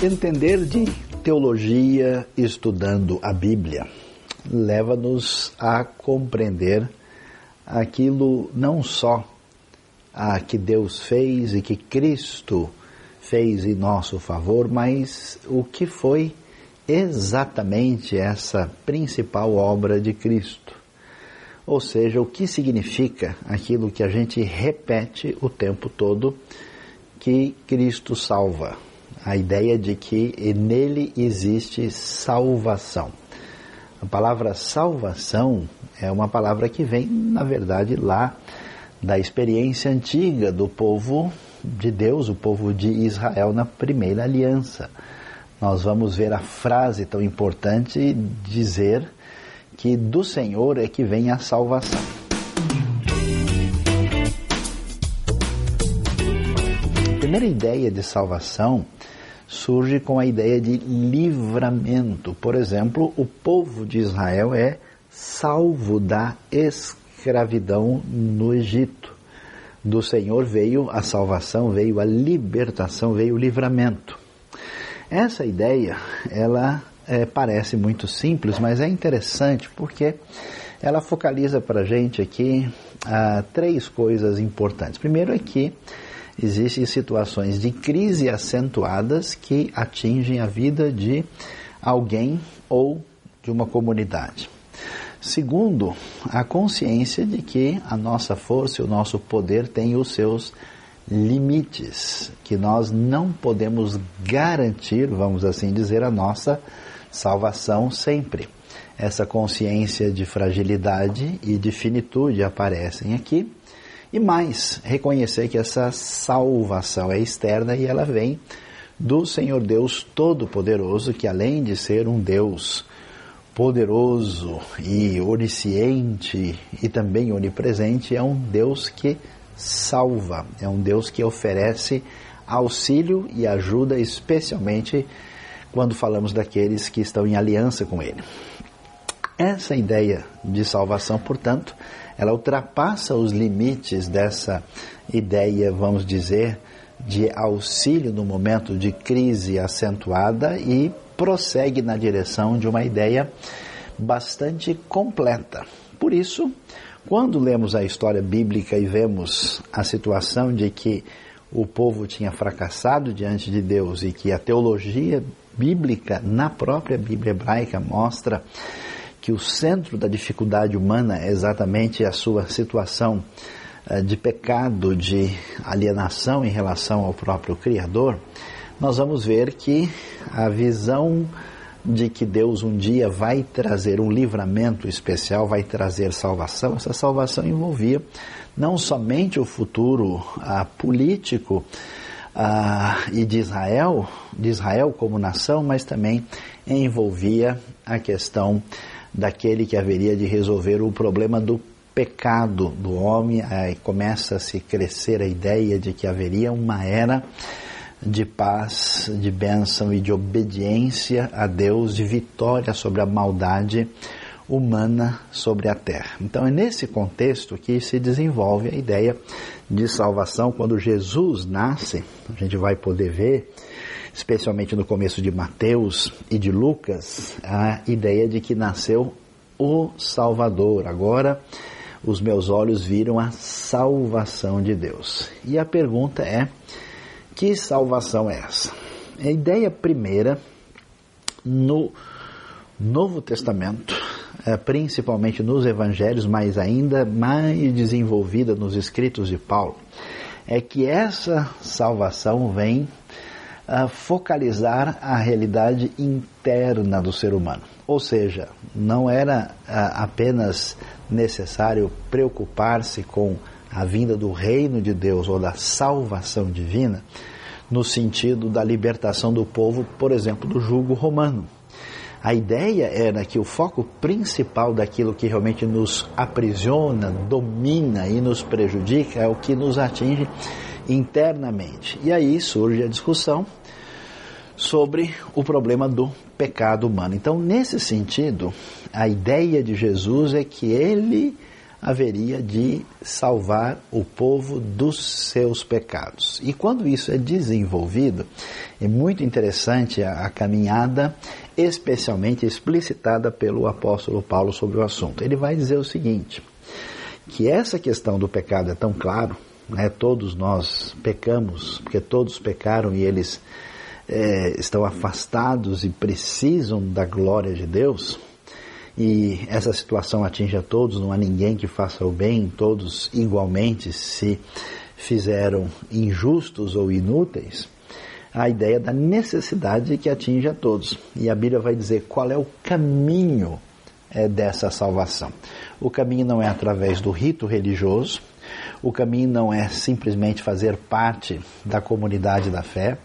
Entender de teologia estudando a Bíblia leva-nos a compreender aquilo não só a que Deus fez e que Cristo fez em nosso favor, mas o que foi exatamente essa principal obra de Cristo. Ou seja, o que significa aquilo que a gente repete o tempo todo que Cristo salva a ideia de que nele existe salvação. A palavra salvação é uma palavra que vem, na verdade, lá da experiência antiga do povo de Deus, o povo de Israel na primeira aliança. Nós vamos ver a frase tão importante dizer que do Senhor é que vem a salvação. A primeira ideia de salvação surge com a ideia de livramento. Por exemplo, o povo de Israel é salvo da escravidão no Egito. Do Senhor veio a salvação, veio a libertação, veio o livramento. Essa ideia, ela é, parece muito simples, mas é interessante porque ela focaliza para a gente aqui ah, três coisas importantes. Primeiro é que existem situações de crise acentuadas que atingem a vida de alguém ou de uma comunidade. Segundo, a consciência de que a nossa força e o nosso poder têm os seus limites, que nós não podemos garantir, vamos assim dizer, a nossa salvação sempre. Essa consciência de fragilidade e de finitude aparecem aqui e mais, reconhecer que essa salvação é externa e ela vem do Senhor Deus Todo-Poderoso, que além de ser um Deus poderoso e onisciente e também onipresente, é um Deus que salva, é um Deus que oferece auxílio e ajuda, especialmente quando falamos daqueles que estão em aliança com Ele. Essa ideia de salvação, portanto, ela ultrapassa os limites dessa ideia, vamos dizer, de auxílio no momento de crise acentuada e prossegue na direção de uma ideia bastante completa. Por isso, quando lemos a história bíblica e vemos a situação de que o povo tinha fracassado diante de Deus e que a teologia bíblica na própria Bíblia hebraica mostra que o centro da dificuldade humana é exatamente a sua situação eh, de pecado, de alienação em relação ao próprio Criador, nós vamos ver que a visão de que Deus um dia vai trazer um livramento especial, vai trazer salvação, essa salvação envolvia não somente o futuro ah, político ah, e de Israel, de Israel como nação, mas também envolvia a questão daquele que haveria de resolver o problema do pecado do homem. Aí começa a se crescer a ideia de que haveria uma era de paz, de bênção e de obediência a Deus, de vitória sobre a maldade humana sobre a terra. Então é nesse contexto que se desenvolve a ideia de salvação quando Jesus nasce. A gente vai poder ver especialmente no começo de Mateus e de Lucas, a ideia de que nasceu o Salvador. Agora os meus olhos viram a salvação de Deus. E a pergunta é: que salvação é essa? A ideia primeira no Novo Testamento, é, principalmente nos Evangelhos, mas ainda mais desenvolvida nos escritos de Paulo, é que essa salvação vem focalizar a realidade interna do ser humano. Ou seja, não era apenas necessário preocupar-se com a vinda do reino de Deus ou da salvação divina, no sentido da libertação do povo, por exemplo, do jugo romano. A ideia era que o foco principal daquilo que realmente nos aprisiona, domina e nos prejudica é o que nos atinge internamente. E aí surge a discussão sobre o problema do pecado humano. Então, nesse sentido, a ideia de Jesus é que ele haveria de salvar o povo dos seus pecados. E quando isso é desenvolvido, é muito interessante a, a caminhada, especialmente explicitada pelo apóstolo Paulo sobre o assunto. Ele vai dizer o seguinte: que essa questão do pecado é tão claro, né, todos nós pecamos, porque todos pecaram e eles é, estão afastados e precisam da glória de Deus, e essa situação atinge a todos, não há ninguém que faça o bem, todos igualmente se fizeram injustos ou inúteis, a ideia da necessidade que atinge a todos. E a Bíblia vai dizer qual é o caminho é, dessa salvação. O caminho não é através do rito religioso, o caminho não é simplesmente fazer parte da comunidade da fé,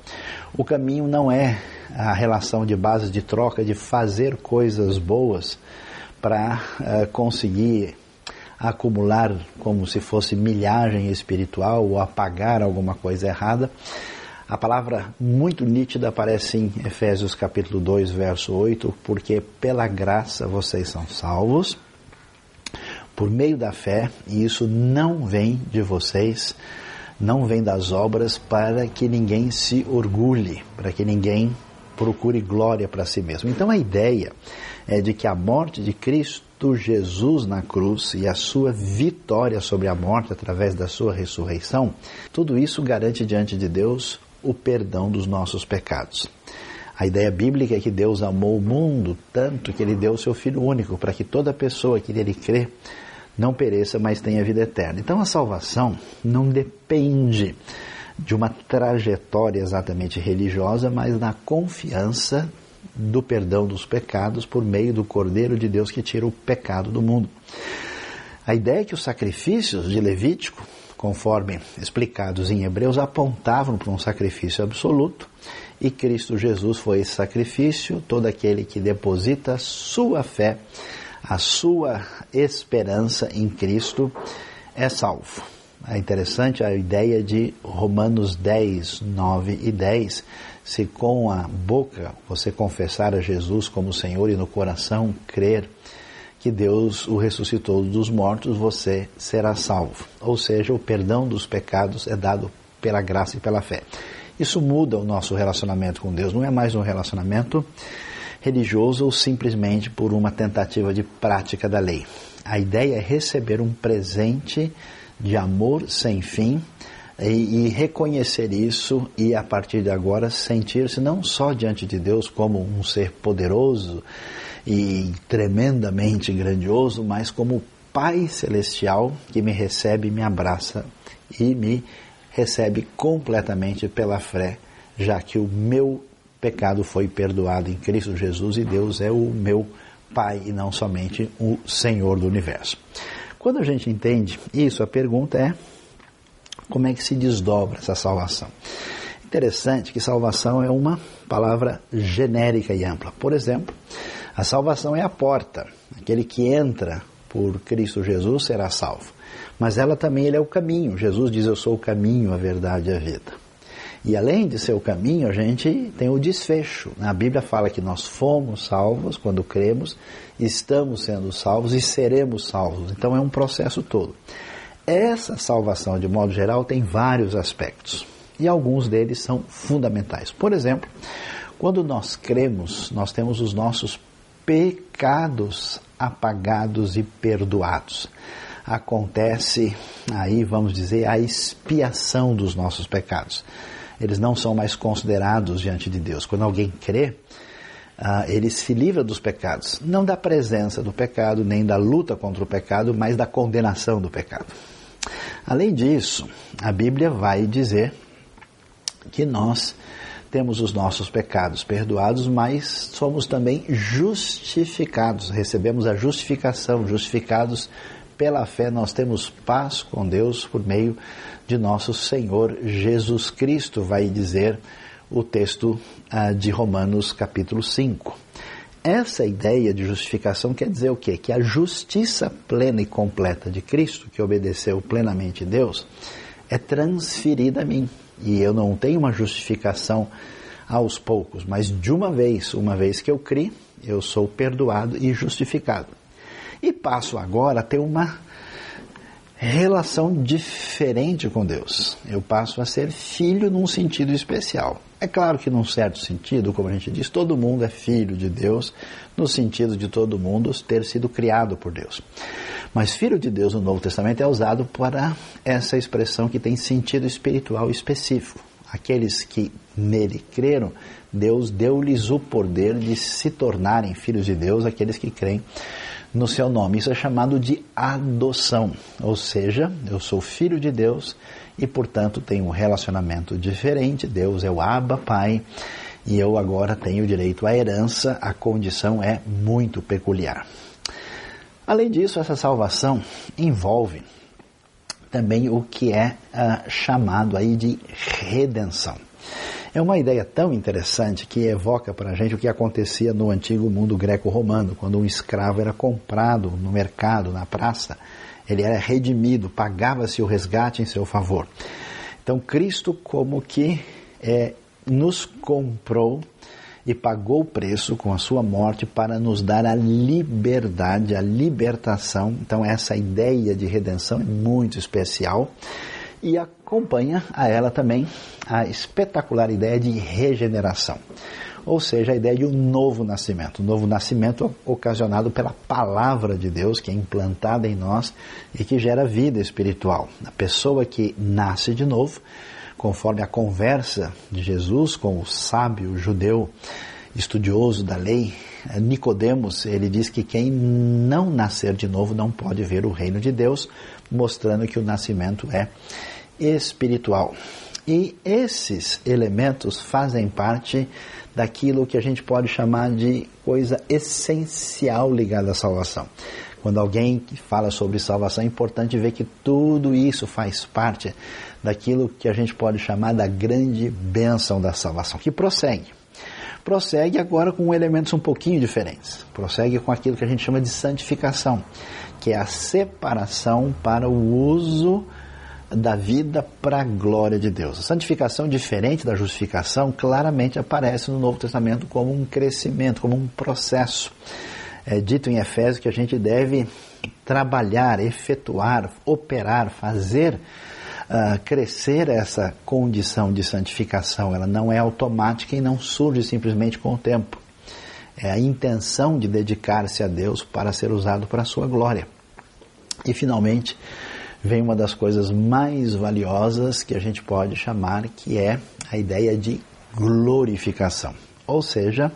o caminho não é a relação de base de troca de fazer coisas boas para uh, conseguir acumular como se fosse milhagem espiritual ou apagar alguma coisa errada. A palavra muito nítida aparece em Efésios capítulo 2, verso 8, porque pela graça vocês são salvos por meio da fé, e isso não vem de vocês, não vem das obras para que ninguém se orgulhe, para que ninguém procure glória para si mesmo. Então a ideia é de que a morte de Cristo Jesus na cruz e a sua vitória sobre a morte através da sua ressurreição, tudo isso garante diante de Deus o perdão dos nossos pecados. A ideia bíblica é que Deus amou o mundo tanto que ele deu o seu Filho único para que toda pessoa que nele crê não pereça, mas tenha vida eterna. Então a salvação não depende de uma trajetória exatamente religiosa, mas na confiança do perdão dos pecados por meio do Cordeiro de Deus que tira o pecado do mundo. A ideia é que os sacrifícios de Levítico, conforme explicados em Hebreus, apontavam para um sacrifício absoluto e Cristo Jesus foi esse sacrifício, todo aquele que deposita sua fé, a sua esperança em Cristo é salvo. É interessante a ideia de Romanos 10, 9 e 10. Se com a boca você confessar a Jesus como Senhor e no coração crer que Deus o ressuscitou dos mortos, você será salvo. Ou seja, o perdão dos pecados é dado pela graça e pela fé. Isso muda o nosso relacionamento com Deus. Não é mais um relacionamento religioso ou simplesmente por uma tentativa de prática da lei. A ideia é receber um presente de amor sem fim e, e reconhecer isso e a partir de agora sentir-se não só diante de Deus como um ser poderoso e tremendamente grandioso, mas como Pai Celestial que me recebe, me abraça e me recebe completamente pela fé, já que o meu pecado foi perdoado em Cristo Jesus e Deus é o meu Pai e não somente o Senhor do universo. Quando a gente entende isso, a pergunta é como é que se desdobra essa salvação? Interessante que salvação é uma palavra genérica e ampla. Por exemplo, a salvação é a porta. Aquele que entra por Cristo Jesus será salvo. Mas ela também ele é o caminho. Jesus diz: Eu sou o caminho, a verdade e a vida. E além de ser o caminho, a gente tem o desfecho. A Bíblia fala que nós fomos salvos quando cremos, estamos sendo salvos e seremos salvos. Então é um processo todo. Essa salvação, de modo geral, tem vários aspectos e alguns deles são fundamentais. Por exemplo, quando nós cremos, nós temos os nossos pecados apagados e perdoados. Acontece aí, vamos dizer, a expiação dos nossos pecados eles não são mais considerados diante de Deus. Quando alguém crê, ah, ele se livra dos pecados, não da presença do pecado, nem da luta contra o pecado, mas da condenação do pecado. Além disso, a Bíblia vai dizer que nós temos os nossos pecados perdoados, mas somos também justificados, recebemos a justificação, justificados pela fé nós temos paz com Deus por meio de nosso Senhor Jesus Cristo, vai dizer o texto uh, de Romanos capítulo 5. Essa ideia de justificação quer dizer o quê? Que a justiça plena e completa de Cristo, que obedeceu plenamente Deus, é transferida a mim. E eu não tenho uma justificação aos poucos, mas de uma vez, uma vez que eu criei, eu sou perdoado e justificado. E passo agora a ter uma relação diferente com Deus. Eu passo a ser filho num sentido especial. É claro que, num certo sentido, como a gente diz, todo mundo é filho de Deus, no sentido de todo mundo ter sido criado por Deus. Mas filho de Deus no Novo Testamento é usado para essa expressão que tem sentido espiritual específico. Aqueles que nele creram, Deus deu-lhes o poder de se tornarem filhos de Deus, aqueles que creem no seu nome. Isso é chamado de adoção, ou seja, eu sou filho de Deus e, portanto, tenho um relacionamento diferente. Deus é o Abba, Pai, e eu agora tenho direito à herança. A condição é muito peculiar. Além disso, essa salvação envolve também o que é uh, chamado aí de redenção. É uma ideia tão interessante que evoca para a gente o que acontecia no antigo mundo greco-romano, quando um escravo era comprado no mercado, na praça, ele era redimido, pagava-se o resgate em seu favor. Então Cristo como que é, nos comprou e pagou o preço com a sua morte para nos dar a liberdade, a libertação. Então essa ideia de redenção é muito especial e acompanha a ela também a espetacular ideia de regeneração, ou seja, a ideia de um novo nascimento, um novo nascimento ocasionado pela palavra de Deus que é implantada em nós e que gera vida espiritual. A pessoa que nasce de novo, conforme a conversa de Jesus com o sábio judeu estudioso da lei, Nicodemos, ele diz que quem não nascer de novo não pode ver o reino de Deus, mostrando que o nascimento é espiritual. E esses elementos fazem parte daquilo que a gente pode chamar de coisa essencial ligada à salvação. Quando alguém fala sobre salvação, é importante ver que tudo isso faz parte daquilo que a gente pode chamar da grande bênção da salvação, que prossegue. Prossegue agora com elementos um pouquinho diferentes. Prossegue com aquilo que a gente chama de santificação, que é a separação para o uso da vida para a glória de Deus. A santificação, diferente da justificação, claramente aparece no Novo Testamento como um crescimento, como um processo. É dito em Efésios que a gente deve trabalhar, efetuar, operar, fazer uh, crescer essa condição de santificação. Ela não é automática e não surge simplesmente com o tempo. É a intenção de dedicar-se a Deus para ser usado para a sua glória. E finalmente, vem uma das coisas mais valiosas que a gente pode chamar, que é a ideia de glorificação. Ou seja,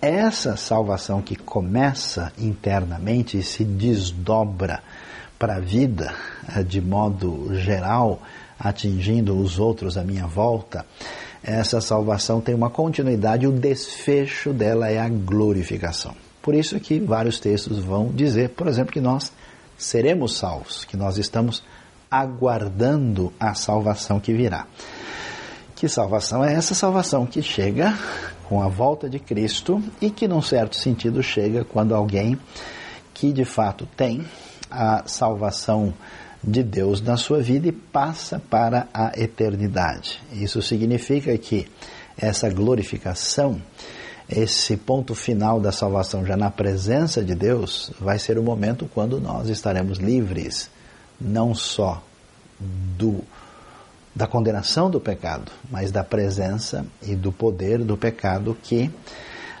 essa salvação que começa internamente e se desdobra para a vida eh, de modo geral, atingindo os outros à minha volta, essa salvação tem uma continuidade o desfecho dela é a glorificação. Por isso que vários textos vão dizer, por exemplo, que nós seremos salvos, que nós estamos aguardando a salvação que virá. Que salvação é essa salvação que chega com a volta de Cristo e que, num certo sentido, chega quando alguém que de fato tem a salvação de Deus na sua vida e passa para a eternidade. Isso significa que essa glorificação esse ponto final da salvação já na presença de Deus vai ser o momento quando nós estaremos livres não só do da condenação do pecado, mas da presença e do poder do pecado que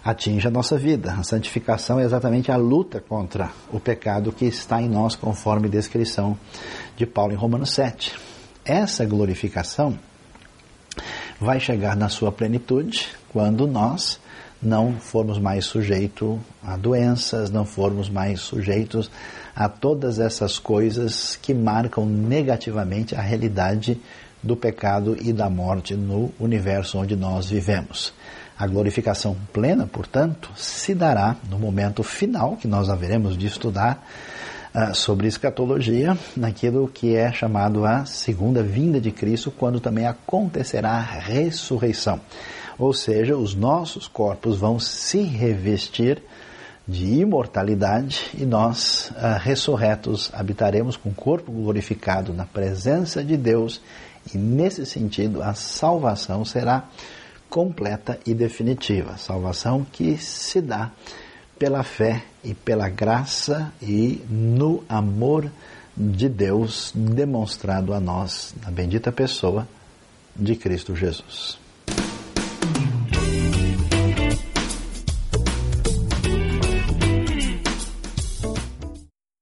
atinge a nossa vida. A santificação é exatamente a luta contra o pecado que está em nós, conforme descrição de Paulo em Romanos 7. Essa glorificação vai chegar na sua plenitude quando nós não formos mais sujeitos a doenças, não formos mais sujeitos a todas essas coisas que marcam negativamente a realidade do pecado e da morte no universo onde nós vivemos. A glorificação plena, portanto, se dará no momento final que nós haveremos de estudar uh, sobre escatologia, naquilo que é chamado a segunda vinda de Cristo, quando também acontecerá a ressurreição. Ou seja, os nossos corpos vão se revestir de imortalidade e nós, ah, ressurretos, habitaremos com o corpo glorificado na presença de Deus e, nesse sentido, a salvação será completa e definitiva. Salvação que se dá pela fé e pela graça e no amor de Deus demonstrado a nós na bendita pessoa de Cristo Jesus.